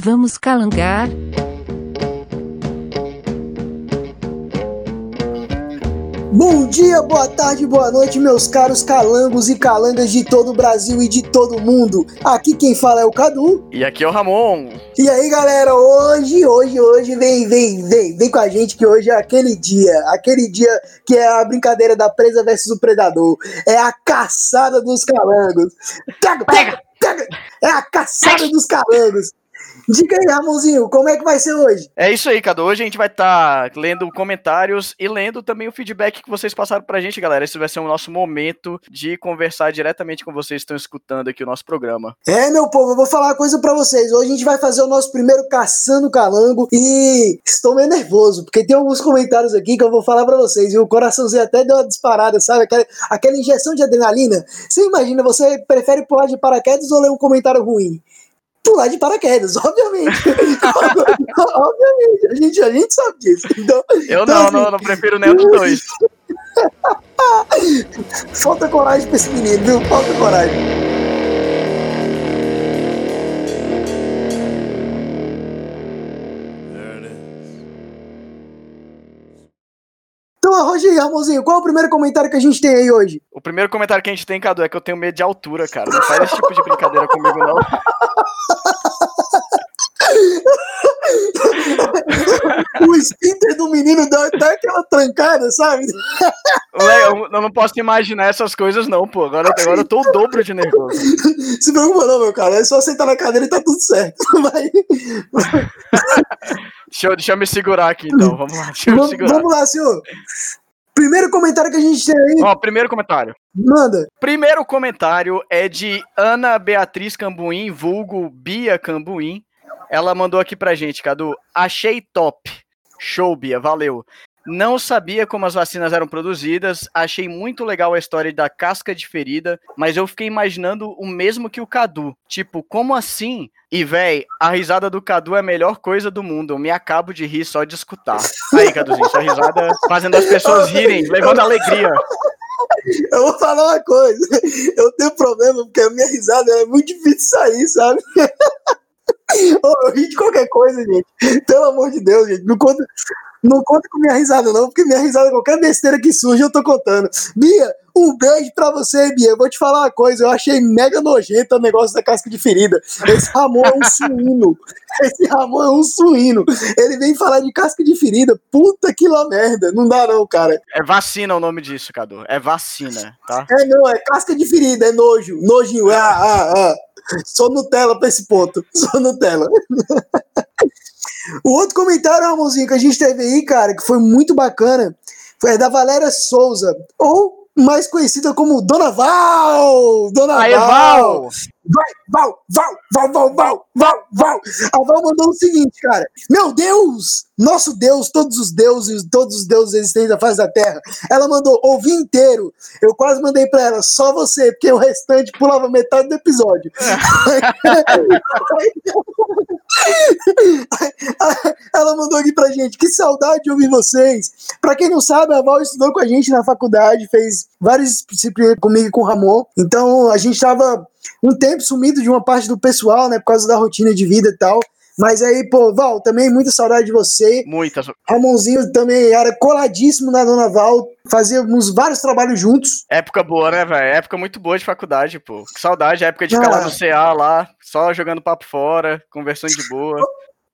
Vamos calangar? Bom dia, boa tarde, boa noite, meus caros calangos e calangas de todo o Brasil e de todo o mundo. Aqui quem fala é o Cadu. E aqui é o Ramon. E aí, galera, hoje, hoje, hoje, vem, vem, vem, vem com a gente que hoje é aquele dia, aquele dia que é a brincadeira da presa versus o predador. É a caçada dos calangos. Pega, pega, pega! É a caçada dos calangos. Diga aí, Ramonzinho, como é que vai ser hoje? É isso aí, Cadu. Hoje a gente vai estar tá lendo comentários e lendo também o feedback que vocês passaram pra gente, galera. Esse vai ser o nosso momento de conversar diretamente com vocês que estão escutando aqui o nosso programa. É, meu povo, eu vou falar uma coisa pra vocês. Hoje a gente vai fazer o nosso primeiro Caçando Calango e estou meio nervoso, porque tem alguns comentários aqui que eu vou falar pra vocês e o coraçãozinho até deu uma disparada, sabe? Aquela, aquela injeção de adrenalina. Você imagina, você prefere pular de paraquedas ou ler um comentário ruim? Pular de paraquedas, obviamente. obviamente, a gente, a gente sabe disso. Então, eu então, não, assim, não, não prefiro nenhum dos dois. Falta coragem pra esse menino, viu? Falta coragem. Roger, Ramonzinho, qual é o primeiro comentário que a gente tem aí hoje? O primeiro comentário que a gente tem, Cadu, é que eu tenho medo de altura, cara. Não faz esse tipo de brincadeira comigo, não. o esfíncter do menino dá, dá aquela trancada, sabe? Eu, eu não posso imaginar essas coisas, não, pô. Agora, agora eu tô o dobro de nervoso. Se preocupa, não, meu cara. É só sentar na cadeira e tá tudo certo. Vai. Deixa eu, deixa eu me segurar aqui, então. Vamos lá. Deixa eu vamos, me segurar. Vamos lá, senhor. Primeiro comentário que a gente tem aí. Ó, primeiro comentário. Manda. Primeiro comentário é de Ana Beatriz Cambuim, vulgo Bia Cambuim. Ela mandou aqui pra gente, Cadu. Achei top. Show, Bia, valeu. Não sabia como as vacinas eram produzidas, achei muito legal a história da casca de ferida, mas eu fiquei imaginando o mesmo que o Cadu. Tipo, como assim? E, véi, a risada do Cadu é a melhor coisa do mundo. Eu me acabo de rir só de escutar. Aí, Caduzinho, sua risada fazendo as pessoas rirem, levando alegria. Eu vou falar uma coisa. Eu tenho problema porque a minha risada é muito difícil sair, sabe? eu ri de qualquer coisa, gente. Pelo amor de Deus, gente. Não conta, não conta com minha risada, não, porque minha risada, qualquer besteira que surge, eu tô contando. Bia, um beijo pra você, Bia. Eu vou te falar uma coisa, eu achei mega nojento o negócio da casca de ferida. Esse Ramon é um suíno. Esse Ramon é um suíno. Ele vem falar de casca de ferida. Puta que lá merda. Não dá, não, cara. É vacina o nome disso, Cadu. É vacina, tá? É, não, é casca de ferida, é nojo. Nojinho. Ah, ah, ah. Sou Nutella pra esse ponto. Sou Nutella. O outro comentário, Ramonzinho, que a gente teve aí, cara, que foi muito bacana, foi da Valéria Souza, ou mais conhecida como Dona Val! Dona Aê, Val! Val! Vai, Val, Val, Val, Val, Val, Val, Val. A Val mandou o seguinte, cara. Meu Deus, nosso Deus, todos os deuses, todos os deuses existentes da face da terra. Ela mandou, ouvi inteiro. Eu quase mandei pra ela, só você, porque o restante pulava metade do episódio. ela mandou aqui pra gente, que saudade de ouvir vocês. Pra quem não sabe, a Val estudou com a gente na faculdade, fez várias disciplinas comigo e com o Ramon. Então a gente tava um tempo sumido de uma parte do pessoal, né, por causa da rotina de vida e tal. Mas aí, pô, Val, também muita saudade de você. Muita. Ramonzinho também era coladíssimo na Dona Val. Fazíamos vários trabalhos juntos. Época boa, né, velho? Época muito boa de faculdade, pô. Que saudade, época de ficar ah. lá no CA, lá, só jogando papo fora, conversando de boa.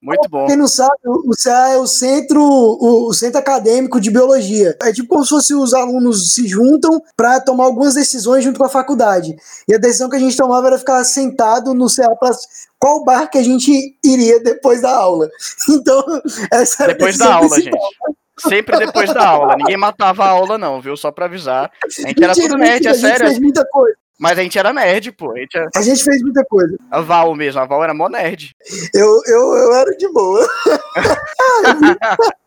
Muito bom. Quem não sabe, o CA é o centro, o, centro acadêmico de biologia. É tipo como se fosse os alunos se juntam para tomar algumas decisões junto com a faculdade. E a decisão que a gente tomava era ficar sentado no CA para qual bar que a gente iria depois da aula. Então, essa era Depois da aula, principal. gente. Sempre depois da aula. Ninguém matava a aula, não, viu? Só pra avisar. A gente era tudo nerd, é sério. Fez muita coisa. Mas a gente era nerd, pô. A gente, era... a gente fez muita coisa. A Val mesmo, a Val era mó nerd. Eu, eu, eu era de boa.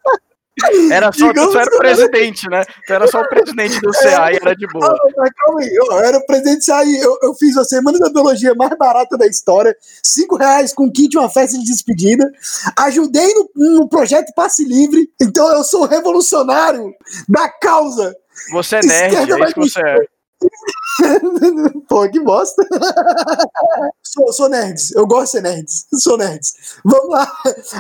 Era só, tu era o presidente, né? Tu era só o presidente do CA e era de boa. Mas calma aí, eu era o presidente do CA e eu, eu fiz a semana da biologia mais barata da história, cinco reais com kit uma festa de despedida, ajudei no, no projeto Passe Livre, então eu sou revolucionário da causa. Você é nerd, é isso que você é. Pô, que bosta. sou, sou nerds. Eu gosto de ser nerds. Sou nerds. Vamos lá.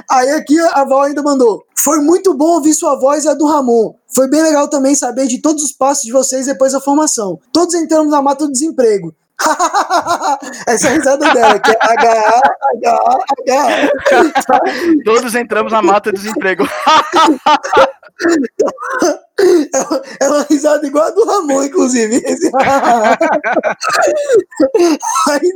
Aí aqui a Val ainda mandou. Foi muito bom ouvir sua voz e a do Ramon. Foi bem legal também saber de todos os passos de vocês depois da formação. Todos entramos na mata do desemprego. Essa é a risada dela, que é H, H, H. Todos entramos na mata do desemprego. É uma risada igual a do Ramon, inclusive. aí,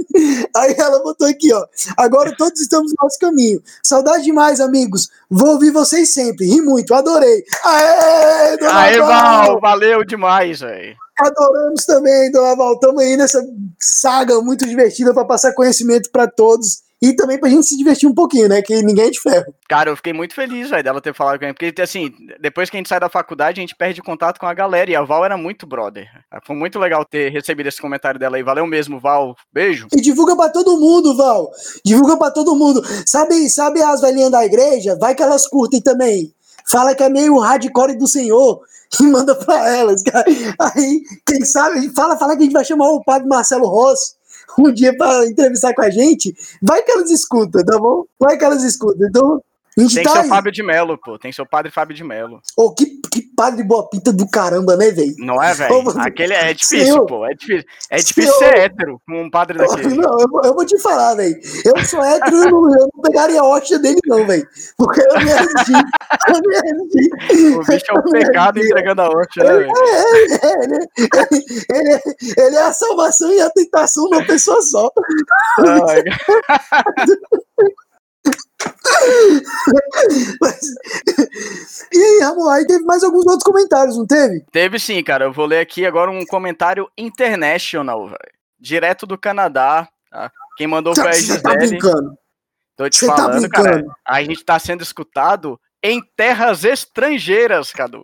aí, ela botou aqui, ó. Agora todos estamos no nosso caminho. Saudade demais, amigos. Vou ouvir vocês sempre. Ri muito, adorei. Aê, Aê, Val, valeu demais, velho. Adoramos também, dona Val. Estamos aí nessa saga muito divertida para passar conhecimento para todos e também pra gente se divertir um pouquinho, né? Que ninguém é de ferro. Cara, eu fiquei muito feliz, velho, dela ter falado com ele. Porque, assim, depois que a gente sai da faculdade, a gente perde contato com a galera. E a Val era muito brother. Foi muito legal ter recebido esse comentário dela aí. Valeu mesmo, Val. Beijo. E divulga pra todo mundo, Val. Divulga pra todo mundo. Sabe, sabe as velhinhas da igreja? Vai que elas curtem também. Fala que é meio hardcore do Senhor e manda pra elas. Aí, quem sabe, fala, fala que a gente vai chamar o padre Marcelo Rossi um dia para entrevistar com a gente, vai que elas escutam, tá bom? Vai que elas escutam. Então, tem tá seu aí. Fábio de Melo, pô. Tem seu padre Fábio de Melo. Ô, que, que padre boa pinta do caramba, né, velho? Não é, velho? Aquele é difícil, Senhor, pô. É difícil, é difícil ser hétero com um padre daquele. Não, eu, eu vou te falar, velho. Eu sou hétero e eu, não, eu não pegaria a hóstia dele, não, velho. Porque eu me resisti. Eu me resisti. O bicho é um pecado entregando a hóstia, né, velho? É, é, é, ele, ele, ele, ele, é a salvação e a tentação de uma pessoa só. Ai, Mas... E aí, Ramon, aí teve mais alguns outros comentários, não teve? Teve sim, cara. Eu vou ler aqui agora um comentário international, velho. Direto do Canadá. Tá? Quem mandou foi a Gisele. Tá brincando. Tô te Cê tá falando, tá cara. A gente tá sendo escutado em terras estrangeiras, Cadu.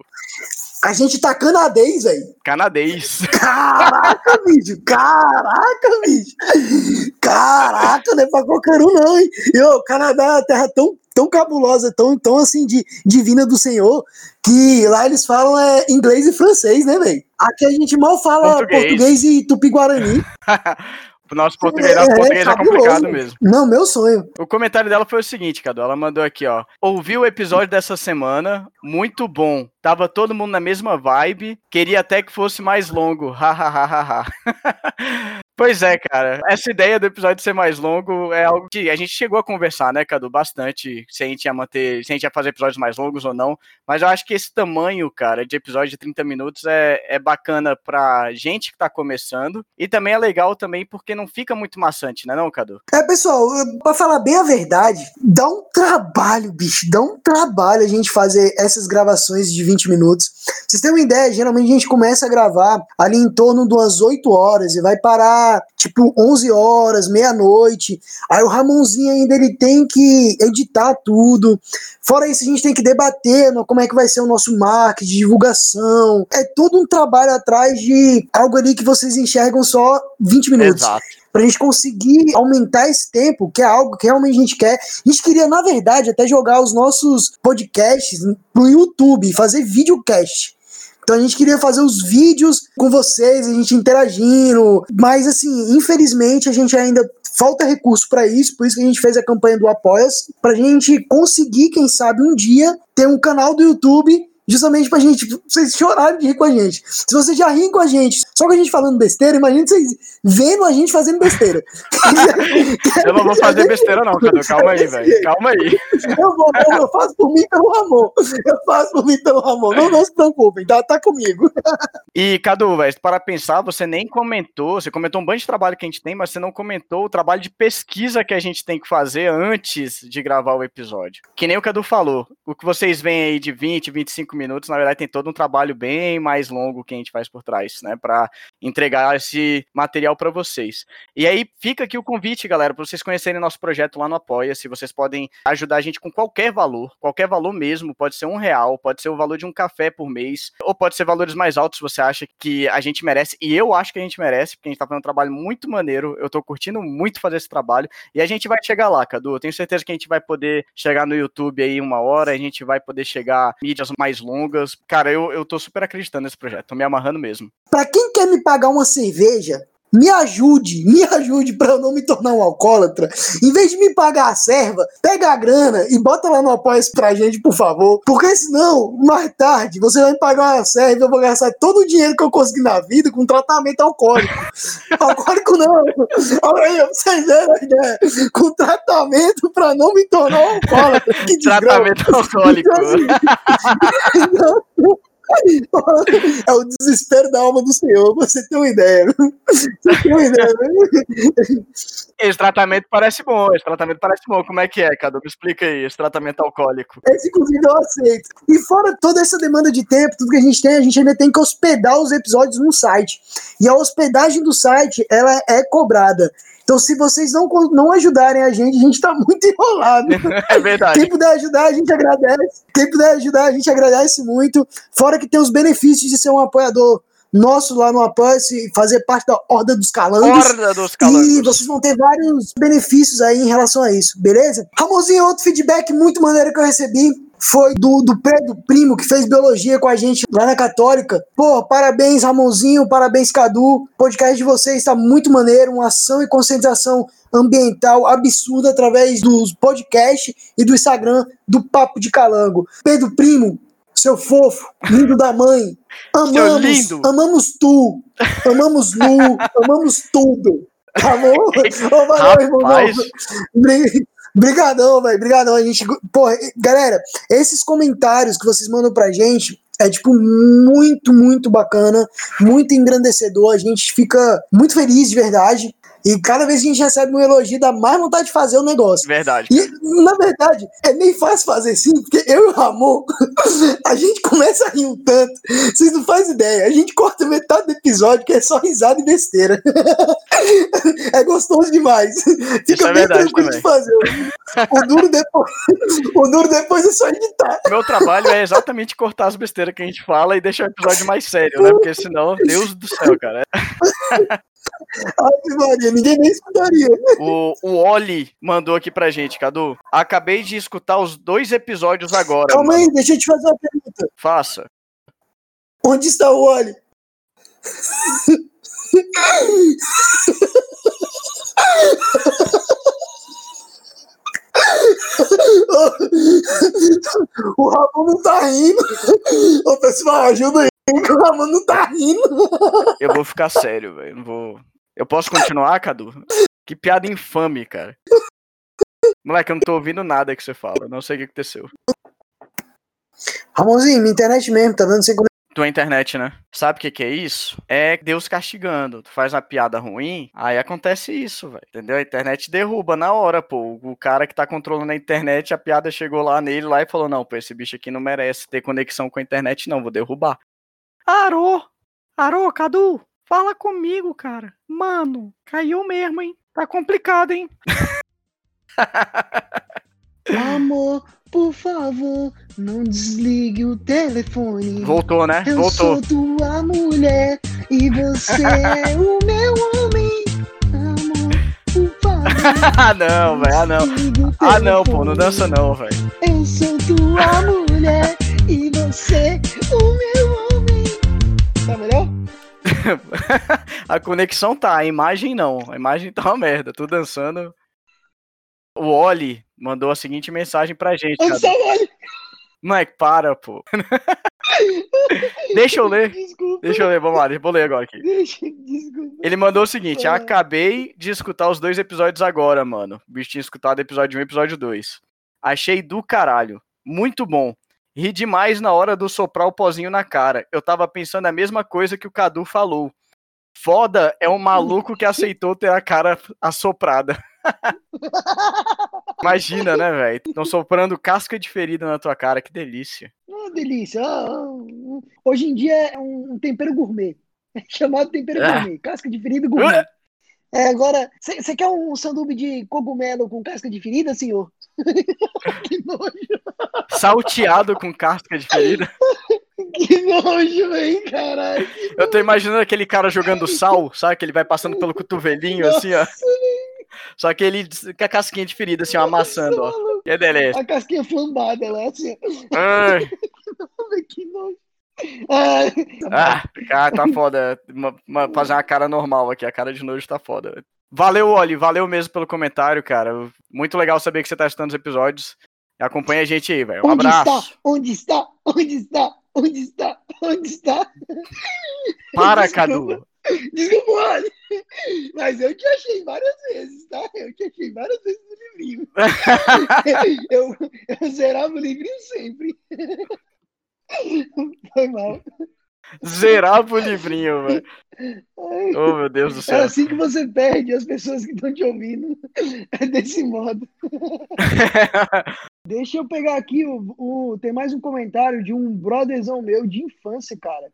A gente tá canadês, velho. Canadês. Caraca, bicho. Caraca, bicho. Caraca, não é pra qualquer um, não, hein? E o Canadá é uma terra tão, tão cabulosa, tão, tão assim, de, divina do Senhor, que lá eles falam é, inglês e francês, né, velho? Aqui a gente mal fala português, português e tupi-guarani. O nosso português, é, português é, é complicado mesmo. Não, meu sonho. O comentário dela foi o seguinte, Cadu. Ela mandou aqui, ó. Ouvi o episódio dessa semana, muito bom. Tava todo mundo na mesma vibe. Queria até que fosse mais longo. Hahaha. Pois é, cara. Essa ideia do episódio ser mais longo é algo que a gente chegou a conversar, né, Cadu, bastante, se a gente ia manter, se a gente ia fazer episódios mais longos ou não. Mas eu acho que esse tamanho, cara, de episódio de 30 minutos é, é bacana pra gente que tá começando. E também é legal também porque não fica muito maçante, né, não, Cadu? É, pessoal, pra falar bem a verdade, dá um trabalho, bicho, dá um trabalho a gente fazer essas gravações de 20 minutos. Pra vocês terem uma ideia, geralmente a gente começa a gravar ali em torno de umas 8 horas e vai parar tipo 11 horas, meia-noite. Aí o Ramonzinho ainda ele tem que editar tudo. Fora isso, a gente tem que debater no, como é que vai ser o nosso marketing, divulgação. É todo um trabalho atrás de algo ali que vocês enxergam só 20 minutos. Exato pra gente conseguir aumentar esse tempo, que é algo que realmente a gente quer. A gente queria, na verdade, até jogar os nossos podcasts pro YouTube, fazer videocast. Então a gente queria fazer os vídeos com vocês, a gente interagindo, mas assim, infelizmente a gente ainda falta recurso para isso, por isso que a gente fez a campanha do Apoia-se, pra gente conseguir, quem sabe, um dia ter um canal do YouTube justamente pra gente, vocês chorarem de rir com a gente. Se vocês já riem com a gente, só com a gente falando besteira, imagina vocês vendo a gente fazendo besteira. eu não vou fazer besteira não, Cadu, calma aí, velho, calma aí. Eu, vou, eu faço por mim pelo Ramon, eu faço por mim pelo Ramon, não, não se preocupem, tá, tá comigo. E, Cadu, velho, para pensar, você nem comentou, você comentou um banho de trabalho que a gente tem, mas você não comentou o trabalho de pesquisa que a gente tem que fazer antes de gravar o episódio. Que nem o Cadu falou, o que vocês veem aí de 20, 25 minutos, na verdade, tem todo um trabalho bem mais longo que a gente faz por trás, né? Para entregar esse material para vocês. E aí fica aqui o convite, galera, para vocês conhecerem nosso projeto lá no Apoia-se. Vocês podem ajudar a gente com qualquer valor, qualquer valor mesmo. Pode ser um real, pode ser o valor de um café por mês, ou pode ser valores mais altos você acha que a gente merece. E eu acho que a gente merece, porque a gente tá fazendo um trabalho muito maneiro. Eu tô curtindo muito fazer esse trabalho. E a gente vai chegar lá, Cadu. Eu tenho certeza que a gente vai poder chegar no YouTube aí uma hora, a gente vai poder chegar mídias mais longas. Cara, eu, eu tô super acreditando nesse projeto, tô me amarrando mesmo. Pra quem quer me pagar uma cerveja, me ajude, me ajude para eu não me tornar um alcoólatra. Em vez de me pagar a serva, pega a grana e bota lá no apoia pra gente, por favor. Porque senão, mais tarde, você vai me pagar uma serva e eu vou gastar todo o dinheiro que eu consegui na vida com tratamento alcoólico. alcoólico não. Olha aí, vocês veem a ideia. Com tratamento para não me tornar um alcoólatra. Que tratamento alcoólico. Então, é o desespero da alma do Senhor, você tem uma ideia. Você tem uma ideia, né? Esse tratamento parece bom, esse tratamento parece bom. Como é que é, Cadu? Me explica aí, esse tratamento alcoólico. Esse, inclusive, eu aceito. E fora toda essa demanda de tempo, tudo que a gente tem, a gente ainda tem que hospedar os episódios no site. E a hospedagem do site, ela é cobrada. Então, se vocês não, não ajudarem a gente, a gente tá muito enrolado. É verdade. Quem puder ajudar, a gente agradece. Quem puder ajudar, a gente agradece muito. Fora que tem os benefícios de ser um apoiador nosso lá no Apoia-se, fazer parte da Horda dos Calangos. Horda dos Calangos. E vocês vão ter vários benefícios aí em relação a isso, beleza? Ramonzinho, outro feedback muito maneiro que eu recebi foi do, do Pedro Primo, que fez biologia com a gente lá na Católica. Pô, parabéns, Ramonzinho, parabéns, Cadu. O podcast de vocês está muito maneiro, uma ação e conscientização ambiental absurda através dos podcasts e do Instagram do Papo de Calango. Pedro Primo, seu fofo, lindo da mãe. Amamos, amamos tu, amamos Lu, amamos tudo. Tá bom? Ô, valeu, irmão. Brigadão, velho. Brigadão. A gente. Porra, galera, esses comentários que vocês mandam pra gente. É, tipo, muito, muito bacana, muito engrandecedor. A gente fica muito feliz de verdade. E cada vez que a gente recebe um elogio, dá mais vontade de fazer o negócio. Verdade. E, na verdade, é nem fácil fazer assim, porque eu e o Ramon, a gente começa a rir um tanto. Vocês não fazem ideia. A gente corta metade do episódio, que é só risada e besteira. é gostoso demais. Fica Isso é bem tranquilo também. de fazer. O duro, depois, o duro depois é só editar. Meu trabalho é exatamente cortar as besteiras que a gente fala e deixar o episódio mais sério, né? Porque senão, Deus do céu, cara. Ai, Maria, ninguém nem escutaria. O, o Oli mandou aqui pra gente, Cadu. Acabei de escutar os dois episódios agora. Calma mano. aí, deixa eu te fazer uma pergunta. Faça. Onde está o Oli? o Ramon não tá rindo. Ô, pessoal, ajuda aí. O Ramon não tá rindo. Eu vou ficar sério, velho. Não vou. Eu posso continuar, Cadu? Que piada infame, cara. Moleque, eu não tô ouvindo nada que você fala. Não sei o que aconteceu. Ramonzinho, minha internet mesmo, tá dando sem como tua internet, né? Sabe o que, que é isso? É Deus castigando. Tu faz uma piada ruim, aí acontece isso, velho. Entendeu? A internet derruba na hora, pô. O cara que tá controlando a internet, a piada chegou lá nele lá e falou: Não, pô, esse bicho aqui não merece ter conexão com a internet, não, vou derrubar. Arô! Arô, Cadu! Fala comigo, cara. Mano, caiu mesmo, hein? Tá complicado, hein? Amor, por favor, não desligue o telefone. Voltou, né? Eu Voltou. sou tua mulher e você é o meu homem. Amor, por favor. ah, não, velho. Ah, não. Ah, não, pô. Não dança, não, velho. Eu sou tua mulher e você o meu homem. Tá melhor? a conexão tá, a imagem não. A imagem tá uma merda. Tô dançando. O Oli mandou a seguinte mensagem pra gente. Moleque, para, pô. Deixa eu ler. Desculpa. Deixa eu ler, vamos lá, vou ler agora aqui. Ele mandou o seguinte: acabei de escutar os dois episódios agora, mano. O bicho tinha escutado episódio 1 e episódio 2. Achei do caralho. Muito bom. Ri demais na hora do soprar o pozinho na cara. Eu tava pensando a mesma coisa que o Cadu falou. Foda é um maluco que aceitou ter a cara assoprada. Imagina, né, velho? Estão soprando casca de ferida na tua cara, que delícia. Oh, delícia. Oh, hoje em dia é um tempero gourmet. É chamado tempero é. gourmet. Casca de ferida gourmet. É, agora, você quer um sanduíche de cogumelo com casca de ferida, senhor? que nojo. Salteado com casca de ferida? que nojo, velho, caralho. Eu tô imaginando aquele cara jogando sal, sabe? Que ele vai passando pelo cotovelinho, Nossa, assim, ó. Só que ele com a casquinha de ferida, assim, ó, amassando, ó. Que delícia. A casquinha flambada lá, assim. Ai. que nojo. Ai, Ah, cara, tá foda. Uma- uma- fazer uma cara normal aqui, a cara de nojo tá foda. Valeu, Oli, valeu mesmo pelo comentário, cara. Muito legal saber que você tá assistindo os episódios. Acompanha a gente aí, velho. Um Onde abraço. está? Onde está? Onde está? Onde está? Onde está? Para, Desculpa. Cadu. Desculpa, olha. Mas eu te achei várias vezes, tá? Eu te achei várias vezes no livrinho. eu, eu zerava o livrinho sempre. Foi mal. Zerava o livrinho, velho. Oh, meu Deus do É céu. assim que você perde as pessoas que estão te ouvindo. É desse modo. Deixa eu pegar aqui o, o- Tem mais um comentário de um brotherzão meu de infância, cara.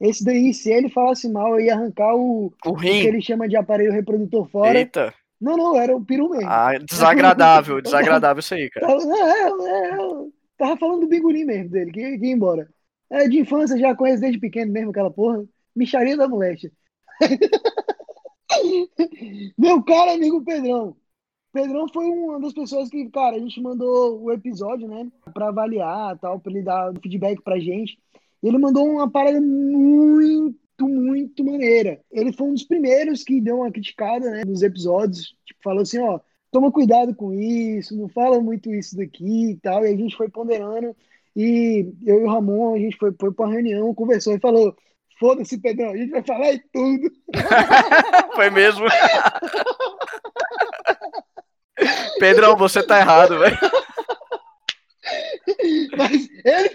Esse daí, se ele falasse mal, eu ia arrancar o, o o que ele chama de aparelho reprodutor fora. Eita. Não, não, era o peru mesmo. Ah, desagradável, desagradável isso aí, cara. Tava, é, é, é, tava falando do bingolim mesmo dele, que, que ia embora. É, de infância, já conheço desde pequeno mesmo aquela porra. Micharia da moléstia. Meu caro amigo Pedrão. Pedrão foi uma das pessoas que, cara, a gente mandou o episódio, né, pra avaliar, tal, pra ele dar feedback pra gente. E ele mandou uma parada muito, muito maneira. Ele foi um dos primeiros que deu uma criticada, né, nos episódios. Tipo, falou assim, ó, toma cuidado com isso, não fala muito isso daqui e tal. E a gente foi ponderando. E eu e o Ramon, a gente foi, foi pra uma reunião, conversou e falou: foda-se, Pedrão, a gente vai falar em tudo. Foi mesmo. Pedrão, você tá errado, velho. Mas ele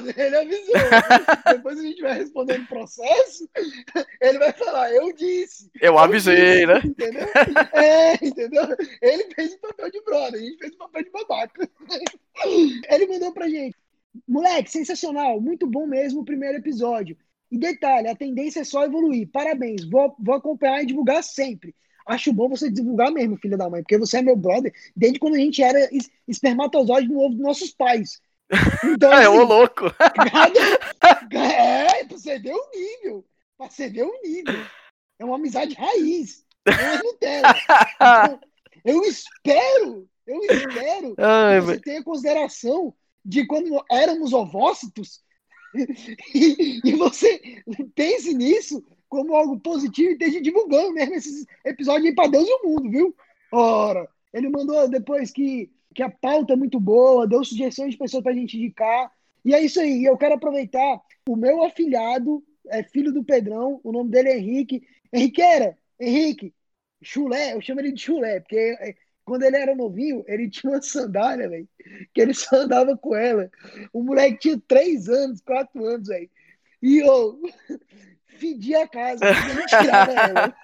brother, ele avisou. Depois a gente vai respondendo o processo, ele vai falar, eu disse. Eu avisei, né? Entendeu? É, entendeu? Ele fez o papel de brother, a gente fez o papel de babaca. Ele mandou pra gente. Moleque, sensacional, muito bom mesmo o primeiro episódio. E detalhe, a tendência é só evoluir. Parabéns, vou, vou acompanhar e divulgar sempre. Acho bom você divulgar mesmo, filha da mãe, porque você é meu brother desde quando a gente era es- espermatozoide no ovo dos nossos pais. Então, É, ô assim, louco. é, pra você ver o nível. Pra você ver o nível. É uma amizade raiz. É Nutella. Então, eu espero, eu espero Ai, que você tenha consideração de quando éramos ovócitos e, e você pense nisso como algo positivo e esteja divulgando mesmo esses episódios aí pra Deus e o mundo, viu? Ora, ele mandou depois que, que a pauta é muito boa, deu sugestões de pessoas pra gente indicar. E é isso aí, eu quero aproveitar o meu afilhado, é filho do Pedrão, o nome dele é Henrique. Henriqueira, Henrique, chulé, eu chamo ele de chulé, porque é, quando ele era novinho, ele tinha uma sandália, velho, que ele só andava com ela. O moleque tinha três anos, quatro anos, velho. E eu fedia a casa, eu não tirava ela.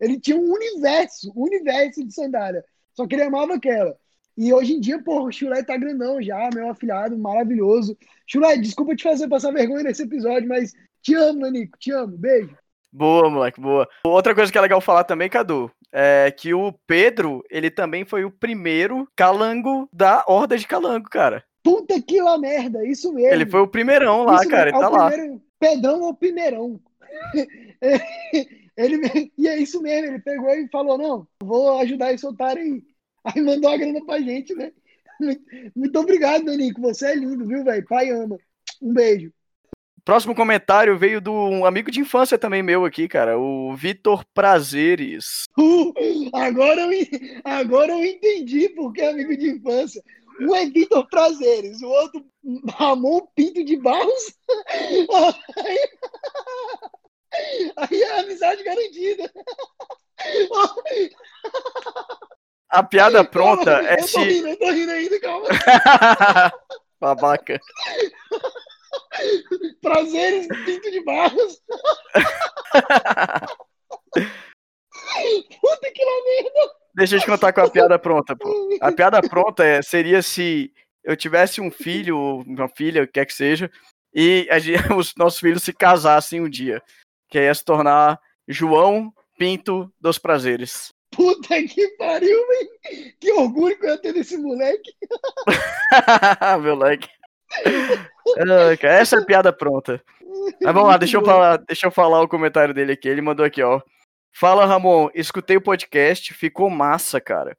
Ele tinha um universo, um universo de sandália. Só que ele amava aquela. E hoje em dia, porra, o Chulé tá grandão já, meu afilhado, maravilhoso. Chulé, desculpa te fazer passar vergonha nesse episódio, mas te amo, Nanico, te amo. Beijo. Boa, moleque, boa. Outra coisa que é legal falar também, Cadu, é que o Pedro, ele também foi o primeiro calango da Horda de Calango, cara. Puta que lá merda, isso mesmo. Ele foi o primeirão lá, Isso cara, mesmo, ele tá é o lá. primeiro- Pedrão é o primeirão. ele, e é isso mesmo, ele pegou e falou: não, vou ajudar esse otário aí. Aí mandou a grana pra gente, né? Muito, muito obrigado, Danico. Você é lindo, viu, velho? Pai ama. Um beijo. Próximo comentário veio de um amigo de infância também meu aqui, cara, o Vitor Prazeres. Uh, agora, eu, agora eu entendi porque é amigo de infância. Um é Vitor Prazeres, o outro Ramon Pinto de Barros. Aí, é amizade garantida. A piada pronta Calma, é eu se. rindo, eu tô rindo ainda, calma. Babaca. Prazeres, Pinto de Barros. Puta que lá merda. Deixa eu te contar com a piada pronta, pô. A piada pronta é, seria se eu tivesse um filho, ou uma filha, o que quer que seja, e gente- os nossos filhos se casassem um dia. Que ia se tornar João Pinto dos Prazeres. Puta que pariu, velho. Que orgulho que eu ia ter desse moleque. Moleque. Essa é a piada pronta. Mas vamos lá, deixa eu falar, deixa eu falar o comentário dele aqui. Ele mandou aqui, ó. Fala, Ramon. Escutei o podcast, ficou massa, cara.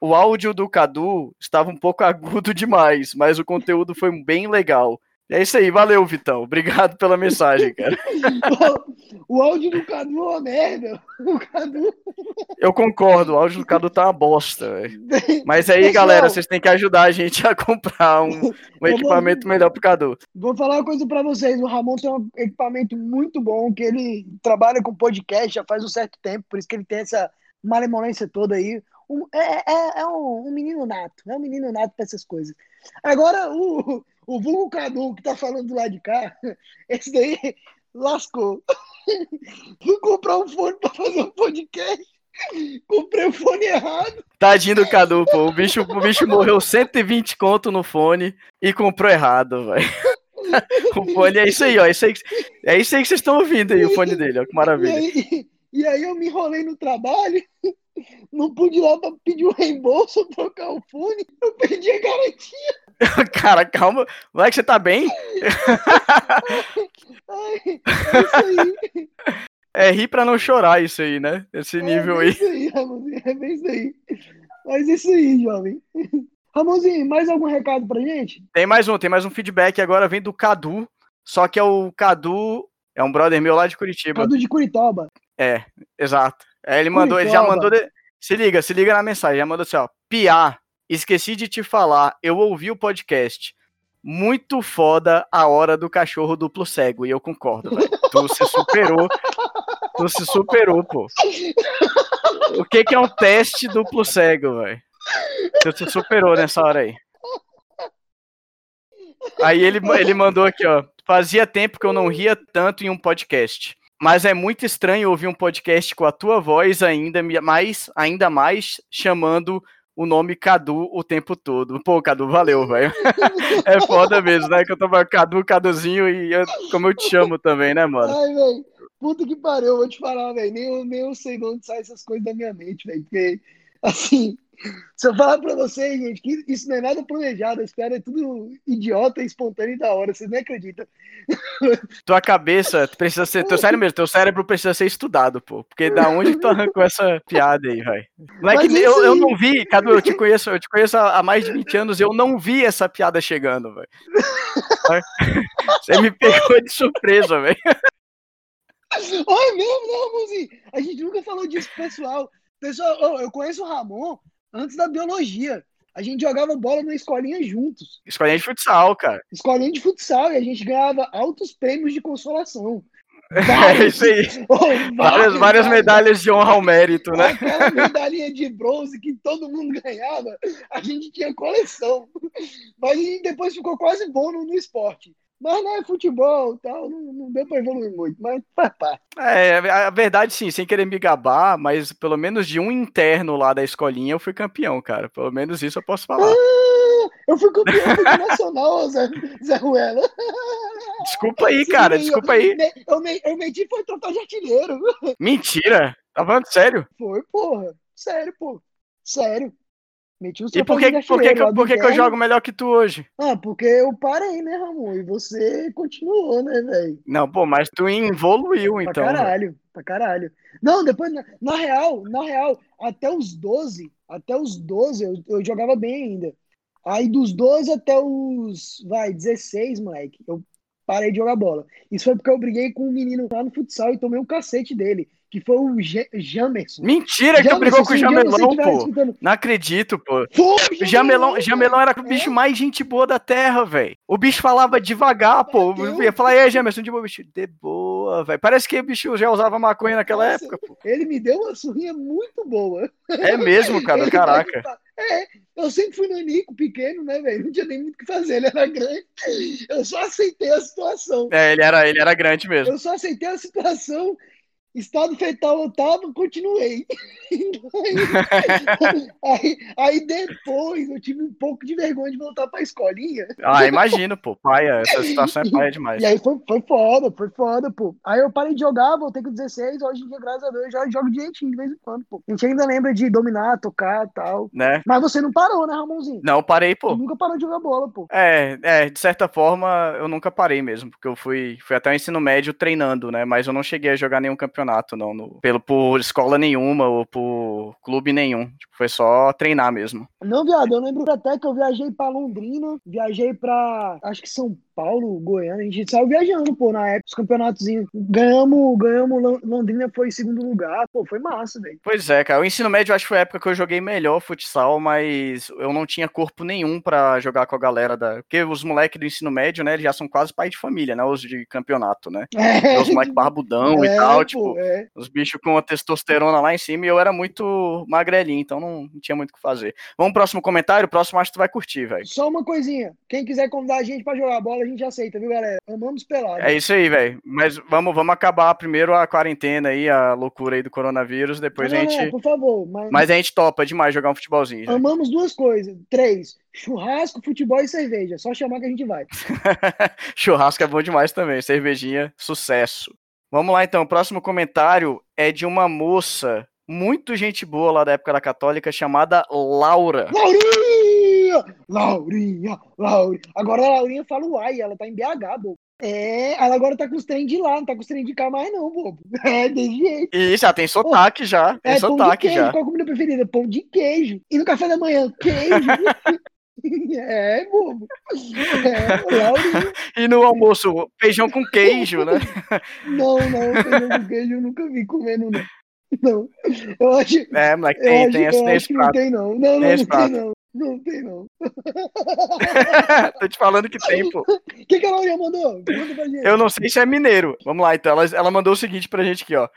O áudio do Cadu estava um pouco agudo demais, mas o conteúdo foi bem legal. É isso aí, valeu, Vitão. Obrigado pela mensagem, cara. o áudio do Cadu é uma merda. O Cadu. Eu concordo, o áudio do Cadu tá uma bosta. Mas aí, Pessoal, galera, vocês têm que ajudar a gente a comprar um, um equipamento vou, melhor pro Cadu. Vou falar uma coisa para vocês: o Ramon tem um equipamento muito bom, que ele trabalha com podcast já faz um certo tempo, por isso que ele tem essa malemolência toda aí. Um, é, é, é um, um, menino nato, é um menino nato para essas coisas. Agora, o, o vulgo Cadu que tá falando do lado de cá, esse daí lascou. Fui comprar um fone pra fazer um podcast. Comprei o fone errado. Tadinho do Cadu, pô. O bicho, o bicho morreu 120 conto no fone e comprou errado, velho. O fone é isso aí, ó. É isso aí, é isso aí que vocês estão ouvindo aí, o fone dele, ó. Que maravilha. E aí, e aí eu me enrolei no trabalho, não pude ir lá pra pedir um reembolso, trocar o fone, eu perdi a garantia. Cara, calma. Vai que você tá bem? Ai, é isso aí. É rir pra não chorar isso aí, né? Esse é nível aí. É isso aí, Ramonzinho. É bem isso aí. Mas isso aí, jovem. Ramonzinho, mais algum recado pra gente? Tem mais um, tem mais um feedback agora, vem do Cadu. Só que é o Cadu, é um brother meu lá de Curitiba. Cadu de Curitiba. É, exato. É, ele mandou, ele já mandou. De... Se liga, se liga na mensagem. Já mandou assim, ó. Piá, Esqueci de te falar, eu ouvi o podcast. Muito foda a hora do cachorro duplo cego, e eu concordo, velho. Tu se superou. Tu se superou, pô. O que, que é um teste duplo cego, velho? Tu se superou nessa hora aí. Aí ele, ele mandou aqui, ó. Fazia tempo que eu não ria tanto em um podcast. Mas é muito estranho ouvir um podcast com a tua voz ainda mais, ainda mais chamando o nome Cadu o tempo todo. Pô, Cadu, valeu, velho. é foda mesmo, né? Que eu tava Cadu, Caduzinho e eu, como eu te chamo também, né, mano? Ai, velho. Puta que pariu, eu vou te falar, velho. Nem, eu, nem eu sei de onde saem essas coisas da minha mente, velho. Porque, assim, se eu falar pra vocês, gente, que isso não é nada planejado, esse cara é tudo idiota, espontâneo e da hora, vocês nem acreditam. Tua cabeça precisa ser. Teu cérebro mesmo, teu cérebro precisa ser estudado, pô. Porque da onde tu arrancou essa piada aí, velho? Moleque, eu, eu não vi, Cadu, eu te conheço, eu te conheço há mais de 20 anos, eu não vi essa piada chegando, velho. Você me pegou de surpresa, velho. Olha mesmo, não, Mozinho. A gente nunca falou disso, pessoal. Pessoal, eu conheço o Ramon antes da biologia. A gente jogava bola na escolinha juntos. Escolinha de futsal, cara. Escolinha de futsal, e a gente ganhava altos prêmios de consolação. Vários, é isso aí. Oh, várias, várias, várias medalhas de honra ao mérito, né? Aquela medalhinha de bronze que todo mundo ganhava, a gente tinha coleção. Mas a gente depois ficou quase bom no, no esporte. Mas não é futebol tal, não, não deu pra evoluir muito, mas faz parte. É, a verdade sim, sem querer me gabar, mas pelo menos de um interno lá da escolinha eu fui campeão, cara. Pelo menos isso eu posso falar. Ah, eu fui campeão do nacional, Zé, Zé Ruela. Desculpa aí, cara, sim, desculpa eu, aí. Eu, eu, eu meti foi total de artilheiro. Mentira! Tá falando sério? Foi, porra. Sério, pô. Sério. Meti o e por que, por que, por que, que eu jogo melhor que tu hoje? Ah, porque eu parei, né, Ramon? E você continuou, né, velho? Não, pô, mas tu evoluiu, pra então. Pra caralho, pra caralho. Não, depois, na, na, real, na real, até os 12, até os 12 eu, eu jogava bem ainda. Aí dos 12 até os, vai, 16, moleque, eu parei de jogar bola. Isso foi porque eu briguei com um menino lá no futsal e tomei um cacete dele que foi o Jamerson. Mentira Jamerson, que tu brigou com o Jamelão, pô. Não acredito, pô. Foi, o Jamelão, Jamelão era o bicho é. mais gente boa da terra, velho. O bicho falava devagar, pô. Eu ia falar, e aí, Jamerson, de boa, bicho. De boa, velho. Parece que o bicho já usava maconha naquela Nossa, época, pô. Ele me deu uma surrinha muito boa. É mesmo, cara, caraca. É, eu sempre fui no Nico pequeno, né, velho? Não tinha nem muito o que fazer, ele era grande. Eu só aceitei a situação. É, ele era, ele era grande mesmo. Eu só aceitei a situação Estado fetal eu tava, continuei. aí, aí, depois eu tive um pouco de vergonha de voltar pra escolinha. Ah, imagino, pô. Paia, essa situação é paia demais. E aí foi, foi foda, foi foda, pô. Aí eu parei de jogar, voltei com 16, hoje em dia, graças a Deus, já jogo direitinho de vez em quando, pô. A gente ainda lembra de dominar, tocar e tal. Né? Mas você não parou, né, Ramonzinho? Não, parei, pô. Você nunca parou de jogar bola, pô. É, é, de certa forma, eu nunca parei mesmo, porque eu fui, fui até o ensino médio treinando, né? Mas eu não cheguei a jogar nenhum campeonato campeonato, não, no, pelo, por escola nenhuma ou por clube nenhum. Tipo, foi só treinar mesmo. Não, viado, eu lembro até que eu viajei pra Londrina, viajei pra, acho que São Paulo, Goiânia, a gente saiu viajando, pô, na época, os campeonatos. Ganhamos, ganhamos, Londrina foi em segundo lugar, pô, foi massa, velho. Pois é, cara, o ensino médio acho que foi a época que eu joguei melhor futsal, mas eu não tinha corpo nenhum pra jogar com a galera da... Porque os moleques do ensino médio, né, eles já são quase pai de família, né, os de campeonato, né. É. Os moleques barbudão é, e tal, pô, tipo, é. os bichos com a testosterona lá em cima, e eu era muito magrelinho, então não, não tinha muito o que fazer. Vamos pro próximo comentário? O próximo acho que tu vai curtir, velho. Só uma coisinha, quem quiser convidar a gente pra jogar bola, a gente aceita, viu, galera? Amamos pelado. É isso aí, velho. Mas vamos, vamos acabar primeiro a quarentena aí, a loucura aí do coronavírus, depois não, a gente... Não, por favor. Mas... mas a gente topa demais jogar um futebolzinho. Já. Amamos duas coisas. Três, churrasco, futebol e cerveja. Só chamar que a gente vai. churrasco é bom demais também. Cervejinha, sucesso. Vamos lá então, o próximo comentário é de uma moça muito gente boa lá da época da Católica chamada Laura. Laurinha! Laurinha, Laurinha. Agora a Laurinha fala uai, ela tá em BH, bobo. É, ela agora tá com os trem de lá, não tá com os trem de cá mais não, bobo. É, desse jeito. E já tem sotaque já, tem é, sotaque queijo, já. Qual a comida preferida? Pão de queijo. E no café da manhã, queijo. É, bobo. É, e no almoço, feijão com queijo, né? Não, não, feijão com queijo eu nunca vi comendo, não. Não. Eu acho. É, moleque, tem, tem, esse, tem esse prato. Não tem, não. Não, não, não tem, não. Não tem, não. Tô te falando que tem, pô. O que, que a Laurinha mandou? Eu não sei se é mineiro. Vamos lá, então. Ela, ela mandou o seguinte pra gente aqui, ó.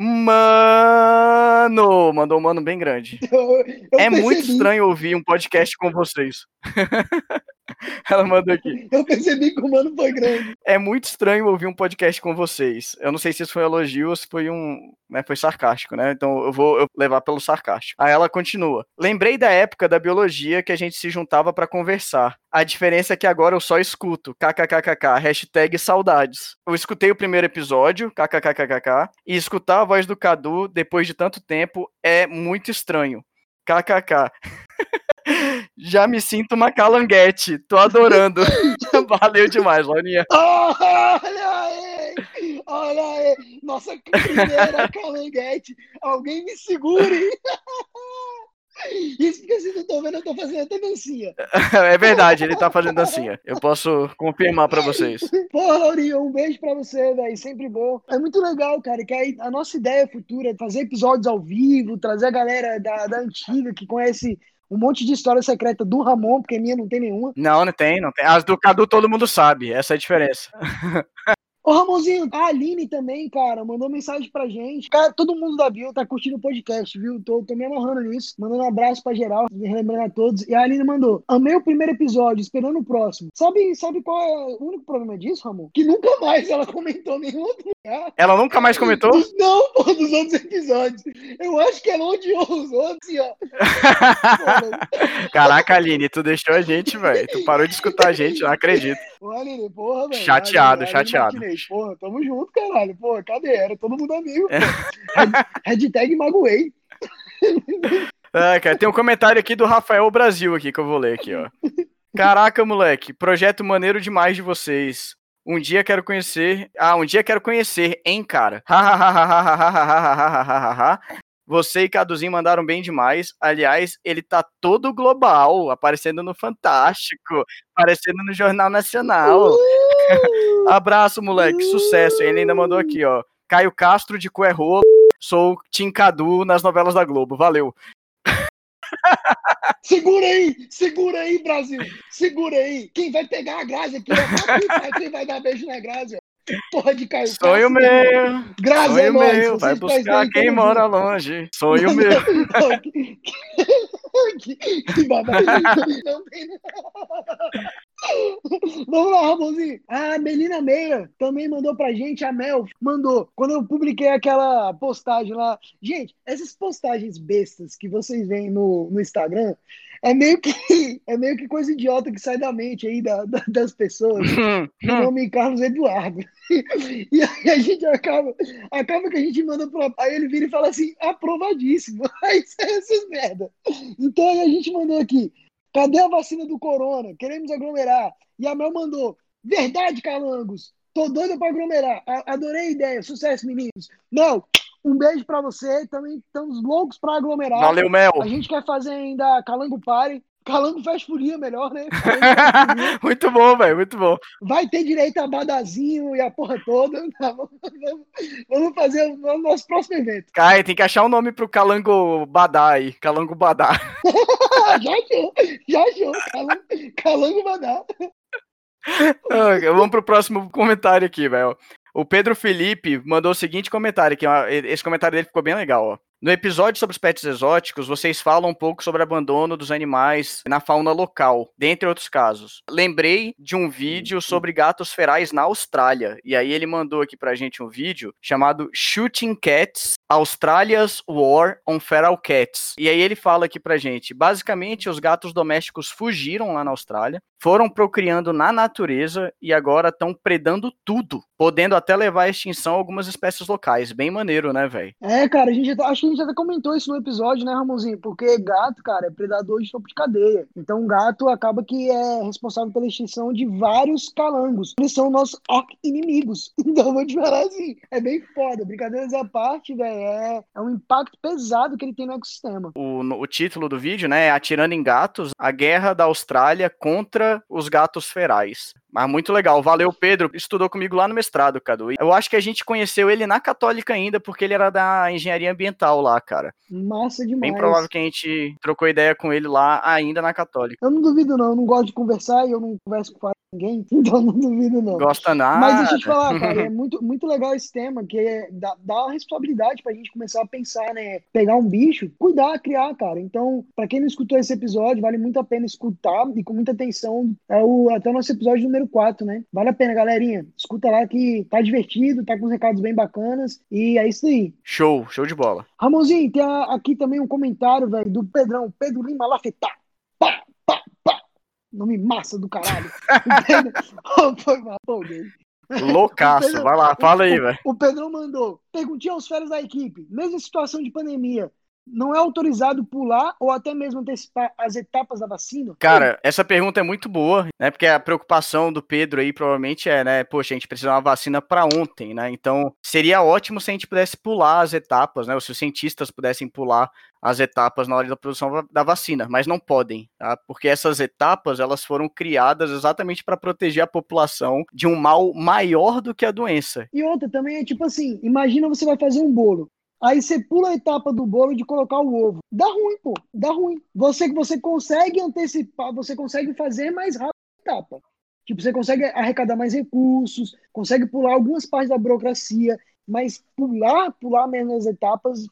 Mano! Mandou um mano bem grande. Eu, eu é percebi. muito estranho ouvir um podcast com vocês. Ela mandou aqui. Eu percebi que o mano foi grande. É muito estranho ouvir um podcast com vocês. Eu não sei se isso foi um elogio ou se foi um. Né, foi sarcástico, né? Então eu vou levar pelo sarcástico. Aí ela continua. Lembrei da época da biologia que a gente se juntava para conversar. A diferença é que agora eu só escuto. KKKKK. Hashtag saudades. Eu escutei o primeiro episódio, KKKKK. E escutar a voz do Cadu depois de tanto tempo é muito estranho. KKK. Já me sinto uma calanguete. Tô adorando. Valeu demais, Laurinha. Olha aí! Olha aí! Nossa primeira calanguete. Alguém me segure! Isso porque vocês não estão vendo, eu tô fazendo até dancinha. É verdade, ele tá fazendo dancinha. Eu posso confirmar pra vocês. Porra, Laurinha, um beijo pra você, velho. Sempre bom. É muito legal, cara, que aí a nossa ideia futura é fazer episódios ao vivo, trazer a galera da, da antiga que conhece um monte de história secreta do Ramon, porque minha não tem nenhuma. Não, não tem, não tem. As do Cadu todo mundo sabe, essa é a diferença. Ô, Ramonzinho, a Aline também, cara, mandou mensagem pra gente. Cara, todo mundo da Bio tá curtindo o podcast, viu? Tô, tô me amarrando nisso. Mandando um abraço pra geral, lembrando a todos. E a Aline mandou: Amei o primeiro episódio, esperando o próximo. Sabe, sabe qual é o único problema disso, Ramon? Que nunca mais ela comentou nenhum outro lugar. Ela nunca mais comentou? Não, pô, dos outros episódios. Eu acho que ela odiou os outros, ó. Caraca, Aline, tu deixou a gente, velho. Tu parou de escutar a gente, não acredito. Ô, Aline, porra, velho. Chateado, Aline, chateado. Aline, porra, tamo junto, caralho. Pô, cadê? Era todo mundo amigo. Hashtag magoei. Ah, cara, tem um comentário aqui do Rafael Brasil aqui que eu vou ler aqui, ó. Caraca, moleque, projeto maneiro demais de vocês. Um dia quero conhecer. Ah, um dia quero conhecer, hein, cara. Você e Caduzinho mandaram bem demais. Aliás, ele tá todo global, aparecendo no Fantástico, aparecendo no Jornal Nacional. Uh! Abraço, moleque, sucesso. Ele ainda mandou aqui, ó. Caio Castro de Coerro, sou Tim Cadu nas novelas da Globo. Valeu. Segura aí, segura aí, Brasil. Segura aí. Quem vai pegar a Grazi aqui? Quem vai dar beijo na Grazi? Porra de Caio Sonho meu. Graças Sonho a Deus. meu. Vai buscar quem mora longe. Sonho meu. que, que babado. Não tem Vamos lá, Ramonzinho. A Melina Meia também mandou pra gente, a Mel mandou. Quando eu publiquei aquela postagem lá. Gente, essas postagens bestas que vocês veem no, no Instagram, é meio que é meio que coisa idiota que sai da mente aí da, da, das pessoas. Meu nome é Carlos Eduardo. E aí a gente acaba, acaba que a gente manda pra. Aí ele vira e fala assim, aprovadíssimo. Aí sai essas merda. Então aí a gente mandou aqui. Cadê a vacina do corona? Queremos aglomerar. E a Mel mandou. Verdade, Calangos. Tô doido pra aglomerar. Adorei a ideia. Sucesso, meninos. Não, um beijo pra você. Também estamos loucos pra aglomerar. Valeu, Mel. A gente quer fazer ainda Calango Party. Calango faz furia melhor, né? muito bom, velho, muito bom. Vai ter direito a badazinho e a porra toda. Tá vamos fazer o nosso próximo evento. Kai, tem que achar um nome pro Calango Badá aí. Calango Badá. já achou, já achou. Calango, Calango Badá. Vamos pro próximo comentário aqui, velho. O Pedro Felipe mandou o seguinte comentário, que esse comentário dele ficou bem legal, ó. No episódio sobre os pets exóticos, vocês falam um pouco sobre o abandono dos animais na fauna local, dentre outros casos. Lembrei de um vídeo sobre gatos ferais na Austrália, e aí ele mandou aqui pra gente um vídeo chamado Shooting Cats Australia's War on Feral Cats. E aí ele fala aqui pra gente, basicamente os gatos domésticos fugiram lá na Austrália, foram procriando na natureza e agora estão predando tudo, podendo até levar à extinção algumas espécies locais. Bem maneiro, né, velho? É, cara, a gente já, acho gente até comentou isso no episódio, né, Ramonzinho? Porque gato, cara, é predador de topo de cadeia. Então, gato acaba que é responsável pela extinção de vários calangos. Eles são nossos inimigos. Então, vou te falar assim, é bem foda. Brincadeiras à parte, velho é, é um impacto pesado que ele tem no ecossistema. O, no, o título do vídeo, né, é Atirando em Gatos, a guerra da Austrália contra os gatos ferais. Mas muito legal. Valeu, Pedro. Estudou comigo lá no mestrado, Cadu. Eu acho que a gente conheceu ele na Católica ainda, porque ele era da engenharia ambiental lá, cara. Massa demais. Bem provável que a gente trocou ideia com ele lá ainda na Católica. Eu não duvido, não. Eu não gosto de conversar e eu não converso com ninguém, então não duvido, não. Gosta nada. Mas deixa eu te falar, cara, é muito, muito legal esse tema, que é, dá, dá uma responsabilidade pra gente começar a pensar, né? Pegar um bicho, cuidar, criar, cara. Então, pra quem não escutou esse episódio, vale muito a pena escutar e com muita atenção. É o, até o nosso episódio número 4, né? Vale a pena, galerinha. Escuta lá que tá divertido, tá com uns recados bem bacanas. E é isso aí. Show, show de bola. Ramonzinho, tem aqui também um comentário, velho, do Pedrão, Pedro Lima Lafetá. Nome massa do caralho. Foi mal, Loucaço, Pedro, vai lá, fala aí, velho. O Pedrão mandou. Perguntinha aos férias da equipe. Mesma situação de pandemia não é autorizado pular ou até mesmo antecipar as etapas da vacina? Cara, essa pergunta é muito boa, né? Porque a preocupação do Pedro aí provavelmente é, né? Poxa, a gente precisa de uma vacina para ontem, né? Então seria ótimo se a gente pudesse pular as etapas, né? Ou se os cientistas pudessem pular as etapas na hora da produção da vacina, mas não podem, tá? Porque essas etapas elas foram criadas exatamente para proteger a população de um mal maior do que a doença. E outra também é tipo assim, imagina você vai fazer um bolo. Aí você pula a etapa do bolo de colocar o ovo. Dá ruim, pô. Dá ruim. Você você consegue antecipar, você consegue fazer mais rápido a etapa. Tipo, você consegue arrecadar mais recursos, consegue pular algumas partes da burocracia, mas pular, pular menos etapas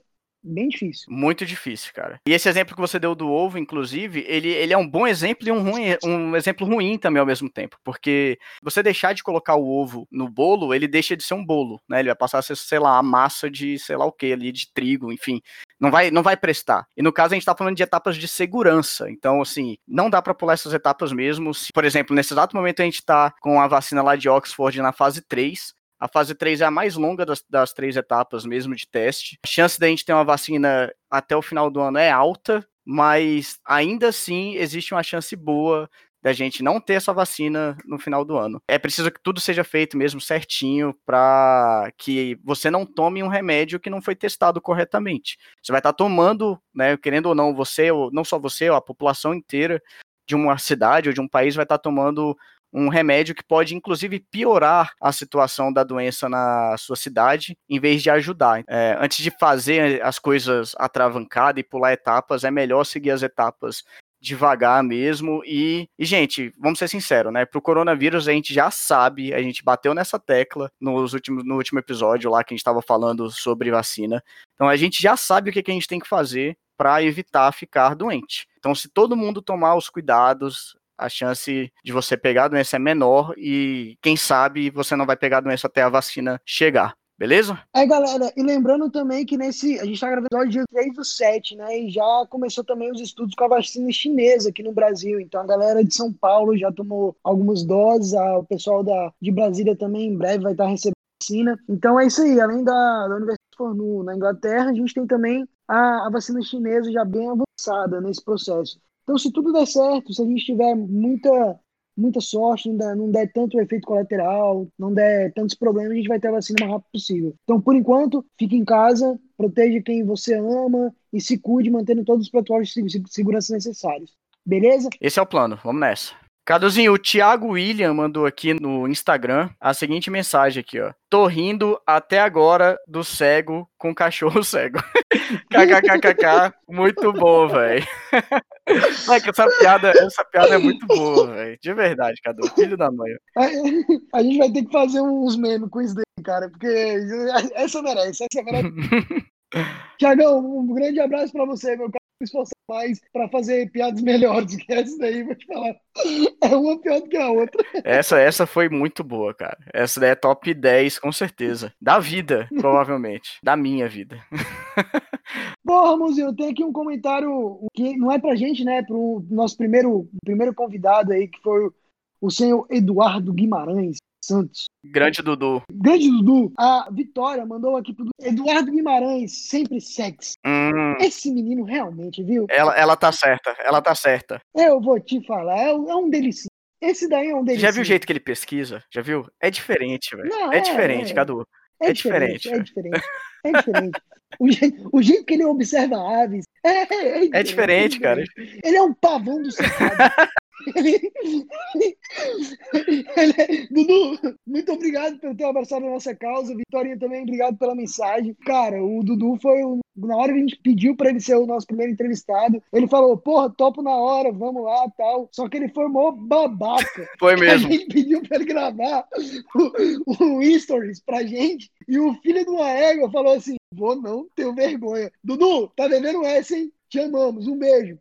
bem difícil. Muito difícil, cara. E esse exemplo que você deu do ovo, inclusive, ele, ele é um bom exemplo e um, ruim, um exemplo ruim também ao mesmo tempo. Porque você deixar de colocar o ovo no bolo, ele deixa de ser um bolo, né? Ele vai passar a ser, sei lá, a massa de sei lá o que ali, de trigo, enfim. Não vai, não vai prestar. E no caso, a gente tá falando de etapas de segurança. Então, assim, não dá para pular essas etapas mesmo. Se, por exemplo, nesse exato momento a gente tá com a vacina lá de Oxford na fase 3. A fase 3 é a mais longa das, das três etapas mesmo de teste. A chance da gente ter uma vacina até o final do ano é alta, mas ainda assim existe uma chance boa da gente não ter essa vacina no final do ano. É preciso que tudo seja feito mesmo certinho para que você não tome um remédio que não foi testado corretamente. Você vai estar tomando, né, querendo ou não, você, ou não só você, a população inteira de uma cidade ou de um país vai estar tomando um remédio que pode, inclusive, piorar a situação da doença na sua cidade, em vez de ajudar. É, antes de fazer as coisas atravancadas e pular etapas, é melhor seguir as etapas devagar mesmo. E, e, gente, vamos ser sinceros, né? Pro coronavírus a gente já sabe, a gente bateu nessa tecla nos últimos, no último episódio lá que a gente estava falando sobre vacina. Então a gente já sabe o que, que a gente tem que fazer para evitar ficar doente. Então, se todo mundo tomar os cuidados, a chance de você pegar a doença é menor e quem sabe você não vai pegar a doença até a vacina chegar. Beleza? É, galera, e lembrando também que nesse. A gente tá gravando dia 3 do 7, né? E já começou também os estudos com a vacina chinesa aqui no Brasil. Então a galera de São Paulo já tomou algumas doses, o pessoal da, de Brasília também em breve vai estar recebendo vacina. Então é isso aí, além da, da Universidade de Fornu na Inglaterra, a gente tem também a, a vacina chinesa já bem avançada nesse processo. Então, se tudo der certo, se a gente tiver muita muita sorte, não der, não der tanto efeito colateral, não der tantos problemas, a gente vai ter a vacina o mais rápido possível. Então, por enquanto, fique em casa, proteja quem você ama e se cuide, mantendo todos os protocolos de segurança necessários. Beleza? Esse é o plano, vamos nessa. Caduzinho, o Thiago William mandou aqui no Instagram a seguinte mensagem aqui, ó. Tô rindo até agora do cego com cachorro cego. KKKKK, muito bom, velho. essa piada, essa piada é muito boa, velho. De verdade, Cadu, filho da mãe. A, a, gente vai ter que fazer uns memes com isso daí, cara, porque essa merece, essa merece. Tiagão, um grande abraço para você, meu esforçar mais para fazer piadas melhores que essa daí, vou te falar. É uma pior do que a outra. Essa, essa foi muito boa, cara. Essa daí é top 10, com certeza. Da vida, provavelmente. da minha vida. Bom, Ramonzinho, tenho aqui um comentário que não é pra gente, né? Pro nosso primeiro, primeiro convidado aí, que foi o senhor Eduardo Guimarães. Santos. Grande Dudu. Grande Dudu. A Vitória mandou aqui pro Eduardo Guimarães, sempre sexy. Hum. Esse menino realmente, viu? Ela, ela tá certa, ela tá certa. Eu vou te falar, é, um, é um delicinho. Esse daí é um delicinho. Já viu o jeito que ele pesquisa? Já viu? É diferente, velho. É, é, diferente, é, Cadu. É, é diferente. É diferente. É diferente. o, jeito, o jeito que ele observa aves. É, é, diferente, é diferente, cara. Ele é um pavão do cercado. Ele, ele, Dudu, muito obrigado por ter abraçado a nossa causa. Vitória também, obrigado pela mensagem. Cara, o Dudu foi. Na hora que a gente pediu para ele ser o nosso primeiro entrevistado, ele falou: Porra, topo na hora, vamos lá tal. Só que ele foi mó babaca. Foi mesmo. A gente pediu para ele gravar o, o Stories pra gente. E o filho de uma égua falou assim: Vou não, tenho vergonha. Dudu, tá devendo essa, hein? Te amamos, um beijo.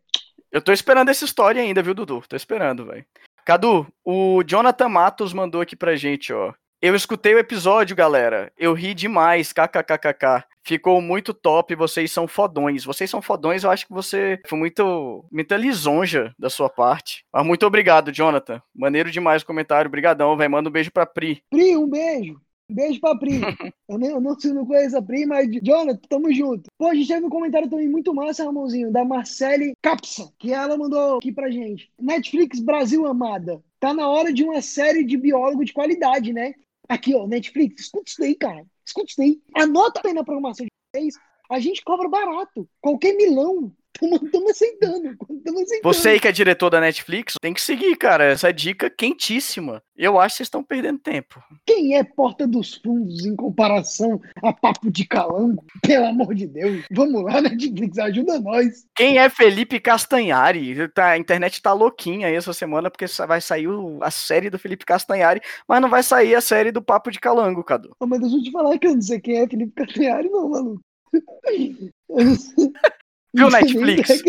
Eu tô esperando essa história ainda, viu, Dudu? Tô esperando, velho. Cadu, o Jonathan Matos mandou aqui pra gente, ó. Eu escutei o episódio, galera. Eu ri demais, kkkk. Ficou muito top, vocês são fodões. Vocês são fodões, eu acho que você foi muito, muita lisonja da sua parte. Mas muito obrigado, Jonathan. Maneiro demais o comentário. Obrigadão, velho. Manda um beijo pra Pri. Pri, um beijo. Beijo pra Pri. eu, nem, eu não, não conheço a Pri, mas Jonathan, tamo junto. Pô, a gente teve um comentário também muito massa, Ramonzinho, da Marcele Capsa, que ela mandou aqui pra gente. Netflix Brasil Amada. Tá na hora de uma série de biólogo de qualidade, né? Aqui, ó, Netflix, escuta isso daí, cara. Escuta isso daí. Anota aí na programação de vocês. A gente cobra barato. Qualquer milão Estamos aceitando, aceitando. Você aí que é diretor da Netflix, tem que seguir, cara. Essa dica quentíssima. Eu acho que vocês estão perdendo tempo. Quem é Porta dos Fundos em comparação a Papo de Calango? Pelo amor de Deus. Vamos lá, Netflix, ajuda nós. Quem é Felipe Castanhari? Tá, a internet tá louquinha aí essa semana, porque vai sair a série do Felipe Castanhari, mas não vai sair a série do Papo de Calango, Cadu. Oh, mas deixa eu te falar que eu não sei quem é Felipe Castanhari, não, maluco. Viu, Netflix?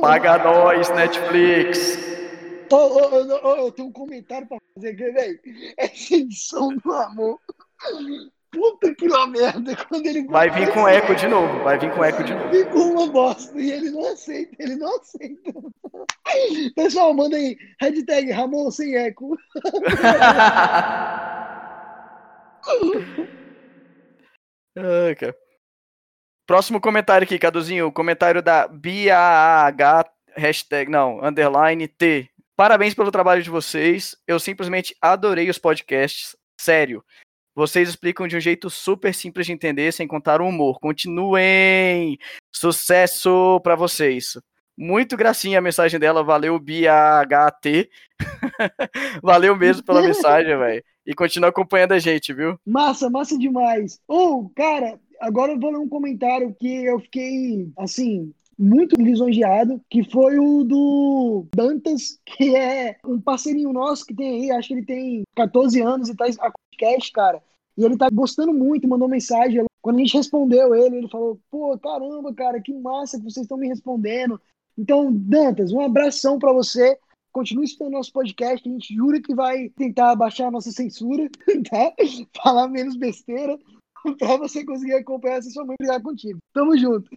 Paga nós, Netflix. Oh, oh, oh, eu tenho um comentário pra fazer aqui, velho. Essa edição do amor. Puta que lá merda. Quando ele vai vir com eco de novo. Vai vir com eco de novo. Ficou uma bosta. E ele não aceita. Ele não aceita. Pessoal, manda aí. Hashtag Ramon sem eco. Ai, cara. Próximo comentário aqui, Caduzinho. O comentário da BAH, hashtag, não, underline T. Parabéns pelo trabalho de vocês. Eu simplesmente adorei os podcasts. Sério. Vocês explicam de um jeito super simples de entender, sem contar o humor. Continuem! Sucesso para vocês. Muito gracinha a mensagem dela. Valeu, BAHT. Valeu mesmo pela mensagem, velho. E continua acompanhando a gente, viu? Massa, massa demais. Ô, oh, cara, Agora eu vou ler um comentário que eu fiquei, assim, muito lisonjeado, que foi o do Dantas, que é um parceirinho nosso que tem aí, acho que ele tem 14 anos e tá a podcast, cara. E ele tá gostando muito, mandou mensagem. Quando a gente respondeu ele, ele falou: pô, caramba, cara, que massa que vocês estão me respondendo. Então, Dantas, um abração para você. Continue escutando nosso podcast. A gente jura que vai tentar baixar a nossa censura, tá? Falar menos besteira. pra você conseguir acompanhar essa sua mãe brigar contigo. Tamo junto.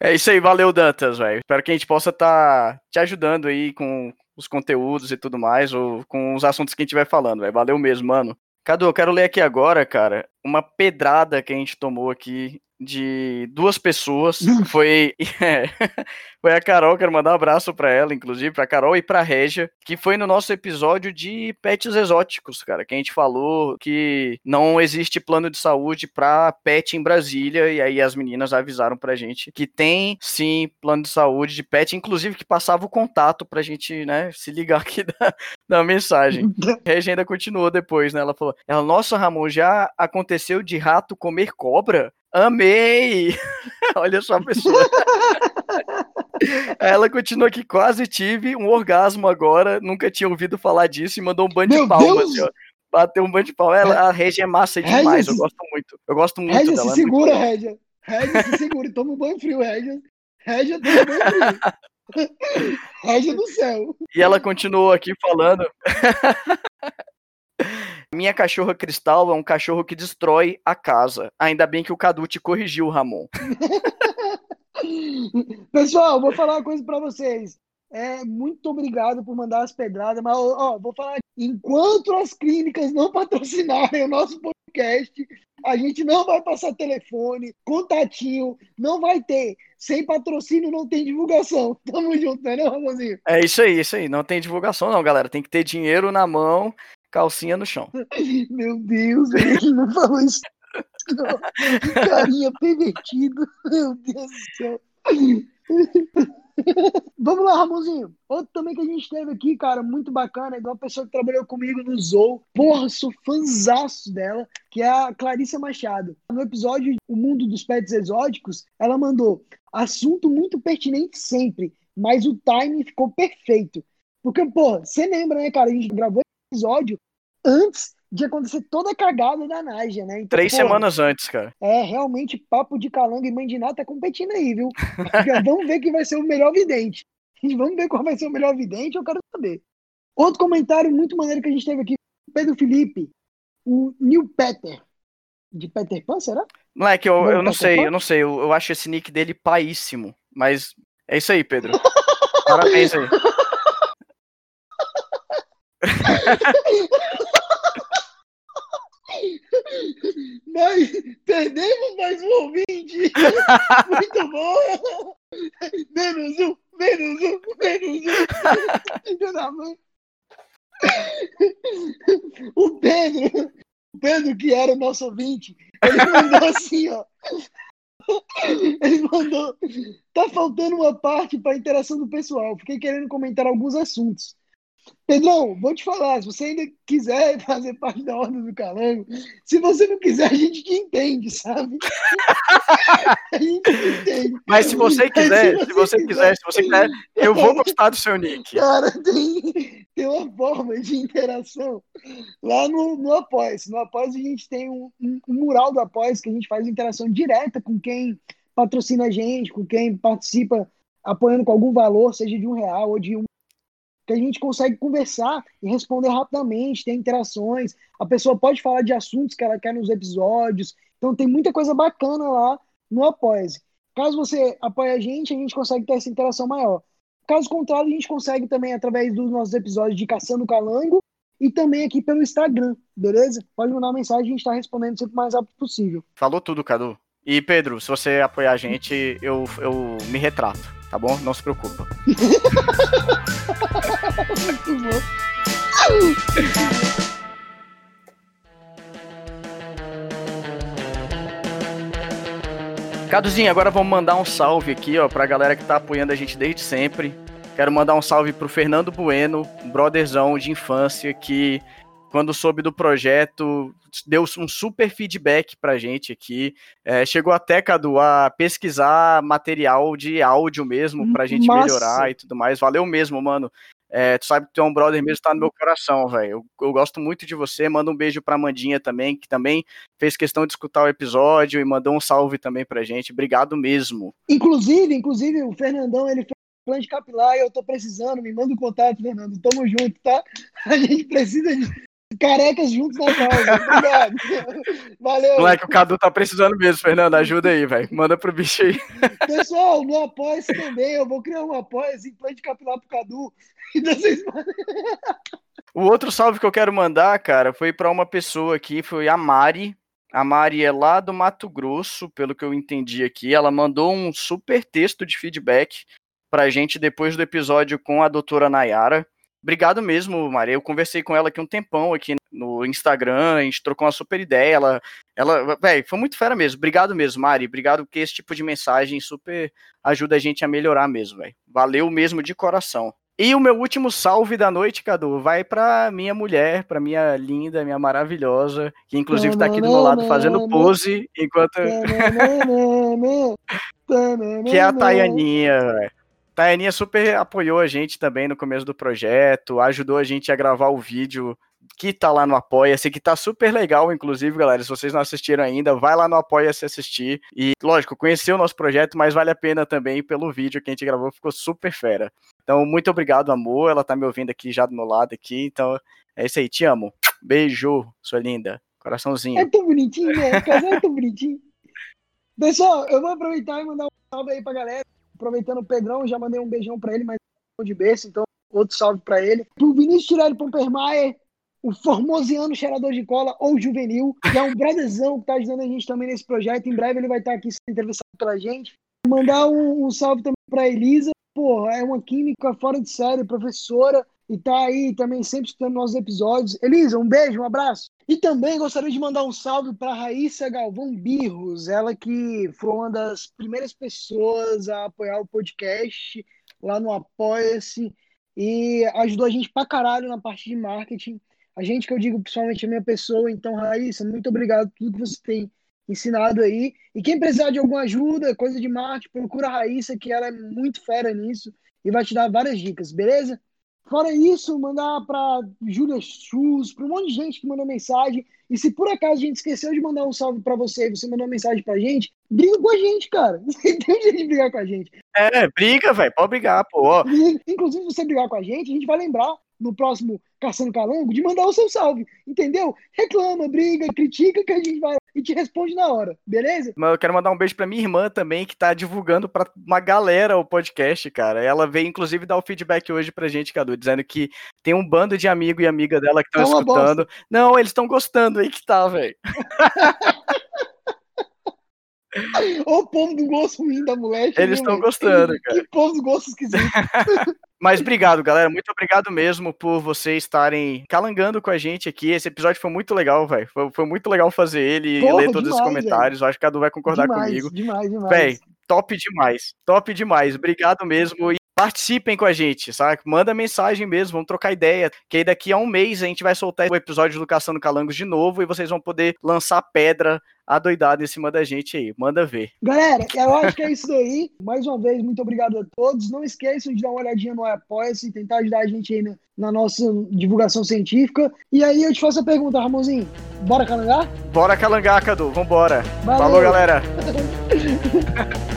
É isso aí, valeu, Dantas, velho. Espero que a gente possa estar tá te ajudando aí com os conteúdos e tudo mais, ou com os assuntos que a gente vai falando, velho. Valeu mesmo, mano. Cadu, eu quero ler aqui agora, cara, uma pedrada que a gente tomou aqui de duas pessoas. Foi, é, foi a Carol, quero mandar um abraço para ela, inclusive, para Carol e para Regia, que foi no nosso episódio de pets exóticos, cara, que a gente falou que não existe plano de saúde para pet em Brasília, e aí as meninas avisaram pra gente que tem sim plano de saúde de pet, inclusive que passava o contato pra gente, né, se ligar aqui da, da mensagem. A Regia ainda continuou depois, né? Ela falou: ela, nossa, Ramon, já aconteceu de rato comer cobra? Amei! Olha só a pessoa. Ela continua aqui, quase tive um orgasmo agora, nunca tinha ouvido falar disso e mandou um bando de palmas. Assim, Bateu um bando de palmas. Ela, a Regia é massa demais, eu gosto muito. Eu gosto muito Régia, dela. se segura, Régia. Régia, se segura, toma um banho frio, Régia. Régia, toma um banho frio. Régia do céu. E ela continuou aqui falando. Minha cachorra Cristal é um cachorro que destrói a casa. Ainda bem que o Cadu te corrigiu, Ramon. Pessoal, vou falar uma coisa para vocês. É, muito obrigado por mandar as pedradas, mas ó, vou falar. Enquanto as clínicas não patrocinarem o nosso podcast, a gente não vai passar telefone, contatinho, não vai ter. Sem patrocínio não tem divulgação. Tamo junto, né, não, Ramonzinho? É isso aí, isso aí. Não tem divulgação, não, galera. Tem que ter dinheiro na mão calcinha no chão. Meu Deus, ele não falou isso. Carinha pervertido. Meu Deus do céu. Vamos lá, Ramonzinho. Outro também que a gente teve aqui, cara, muito bacana, de uma pessoa que trabalhou comigo no Zou. Porra, sou fãzaço dela, que é a Clarissa Machado. No episódio O Mundo dos Pets Exóticos, ela mandou assunto muito pertinente sempre, mas o timing ficou perfeito. Porque, pô, você lembra, né, cara? A gente gravou episódio antes de acontecer toda a cagada da Nádia, né? Então, Três pô, semanas antes, cara. É, realmente, papo de calango e mandiná tá competindo aí, viu? Vamos ver quem vai ser o melhor vidente. Vamos ver qual vai ser o melhor vidente, eu quero saber. Outro comentário muito maneiro que a gente teve aqui, Pedro Felipe, o Neil Peter. De Peter Pan, será? Moleque, eu, eu não sei, Pan? eu não sei. Eu, eu acho esse nick dele paíssimo. Mas é isso aí, Pedro. Parabéns aí. Mas perdemos mais um ouvinte. Muito bom. Menos um, menos um, menos um. Filho da mãe. O Pedro, o Pedro, que era o nosso ouvinte, ele mandou assim, ó. Ele mandou. Tá faltando uma parte para interação do pessoal. Fiquei querendo comentar alguns assuntos. Pedrão, vou te falar, se você ainda quiser fazer parte da Ordem do Calango, se você não quiser, a gente te entende, sabe? a gente entende. Mas se você quiser, se você, se você quiser, quiser, se você quiser, eu vou gostar do seu nick. Cara, tem, tem uma forma de interação lá no, no Apoia-se. No Apoia-se a gente tem um, um, um mural do Apoia-se que a gente faz interação direta com quem patrocina a gente, com quem participa apoiando com algum valor, seja de um real ou de um que a gente consegue conversar e responder rapidamente, ter interações. A pessoa pode falar de assuntos que ela quer nos episódios. Então tem muita coisa bacana lá no Apoia-se. Caso você apoie a gente, a gente consegue ter essa interação maior. Caso contrário, a gente consegue também através dos nossos episódios de Caçando Calango e também aqui pelo Instagram, beleza? Pode mandar uma mensagem, a gente está respondendo sempre o mais rápido possível. Falou tudo, Cadu. E Pedro, se você apoiar a gente, eu, eu me retrato, tá bom? Não se preocupa. Caduzinho, agora vamos mandar um salve aqui, ó, pra galera que tá apoiando a gente desde sempre. Quero mandar um salve pro Fernando Bueno, brotherzão de infância, que quando soube do projeto, deu um super feedback pra gente aqui. É, chegou até, Cadu, a pesquisar material de áudio mesmo pra gente Massa. melhorar e tudo mais. Valeu mesmo, mano. É, tu sabe que tu é um brother mesmo, tá no meu coração, velho. Eu, eu, gosto muito de você. Manda um beijo pra Mandinha também, que também fez questão de escutar o episódio e mandou um salve também pra gente. Obrigado mesmo. Inclusive, inclusive, o Fernandão, ele fez plano de capilar e eu tô precisando. Me manda um contato, Fernando. Tamo junto, tá? A gente precisa de carecas juntos na causa. Obrigado. Valeu. Moleque, o Cadu tá precisando mesmo, Fernando. Ajuda aí, velho. Manda pro bicho aí. Pessoal, no Apoia-se também. Eu vou criar um Apoia-se plano de capilar pro Cadu. Então vocês O outro salve que eu quero mandar, cara, foi para uma pessoa aqui, foi a Mari. A Mari é lá do Mato Grosso, pelo que eu entendi aqui. Ela mandou um super texto de feedback pra gente depois do episódio com a doutora Nayara. Obrigado mesmo, Mari. Eu conversei com ela aqui um tempão aqui no Instagram, a gente trocou uma super ideia. Ela, ela, velho, foi muito fera mesmo. Obrigado mesmo, Mari. Obrigado porque esse tipo de mensagem super ajuda a gente a melhorar mesmo, velho. Valeu mesmo de coração. E o meu último salve da noite, Cadu, vai pra minha mulher, pra minha linda, minha maravilhosa, que inclusive tá aqui do meu lado fazendo pose, enquanto. que é a Taianinha, velho. Taianinha super apoiou a gente também no começo do projeto, ajudou a gente a gravar o vídeo que tá lá no Apoia-se, que tá super legal, inclusive, galera. Se vocês não assistiram ainda, vai lá no Apoia-se assistir. E, lógico, conhecer o nosso projeto, mas vale a pena também pelo vídeo que a gente gravou, ficou super fera. Então, muito obrigado, amor. Ela tá me ouvindo aqui já do meu lado aqui. Então, é isso aí, te amo. Beijo, sua linda. Coraçãozinho. É tão bonitinho, né? O casal é tão bonitinho. Pessoal, eu vou aproveitar e mandar um salve aí pra galera. Aproveitando o Pedrão, já mandei um beijão pra ele, mas de berço, então outro salve pra ele. Pro Vinícius Tirelli Pompermayer, o formosiano cheirador de cola ou juvenil, que é um brotherzão que tá ajudando a gente também nesse projeto. Em breve ele vai estar aqui sendo entrevistado pela gente. Mandar um, um salve também pra Elisa, porra, é uma química fora de série, professora, e tá aí também sempre escutando nossos episódios. Elisa, um beijo, um abraço. E também gostaria de mandar um salve para Raíssa Galvão Birros, ela que foi uma das primeiras pessoas a apoiar o podcast lá no Apoia-se e ajudou a gente pra caralho na parte de marketing a gente que eu digo pessoalmente a minha pessoa. Então, Raíssa, muito obrigado por tudo que você tem ensinado aí. E quem precisar de alguma ajuda, coisa de marketing, procura a Raíssa, que ela é muito fera nisso e vai te dar várias dicas, beleza? Fora isso, mandar para Júlia Chus, para um monte de gente que mandou mensagem. E se por acaso a gente esqueceu de mandar um salve para você e você mandou mensagem pra gente, briga com a gente, cara. Você tem jeito de brigar com a gente. É, briga, velho. Pode brigar, pô. Inclusive, se você brigar com a gente, a gente vai lembrar no próximo Caçando Calango de mandar o seu salve, entendeu? Reclama, briga, critica que a gente vai e te responde na hora, beleza? Mas eu quero mandar um beijo pra minha irmã também, que tá divulgando pra uma galera o podcast, cara. Ela veio, inclusive, dar o feedback hoje pra gente, Cadu, dizendo que tem um bando de amigo e amiga dela que estão é escutando. Bosta. Não, eles estão gostando aí que tá, velho. o povo do gosto ruim da mulher. Eles estão gostando, cara. Que povo do gosto esquisito. Mas obrigado, galera. Muito obrigado mesmo por vocês estarem calangando com a gente aqui. Esse episódio foi muito legal, velho. Foi, foi, muito legal fazer ele Porra, e ler todos demais, os comentários. Véio. Acho que a Cadu vai concordar demais, comigo. Demais, demais. Véi, top demais. Top demais. Obrigado mesmo. Participem com a gente, sabe? Manda mensagem mesmo, vamos trocar ideia. Que aí daqui a um mês a gente vai soltar o episódio do Caçando Calangos de novo e vocês vão poder lançar pedra adoidado em cima da gente aí. Manda ver. Galera, eu acho que é isso aí. Mais uma vez, muito obrigado a todos. Não esqueçam de dar uma olhadinha no Apoia-se e tentar ajudar a gente aí na, na, nossa divulgação científica. E aí eu te faço a pergunta, Ramonzinho. Bora calangar? Bora calangar, Cadu. Vambora. Valeu. Falou, galera.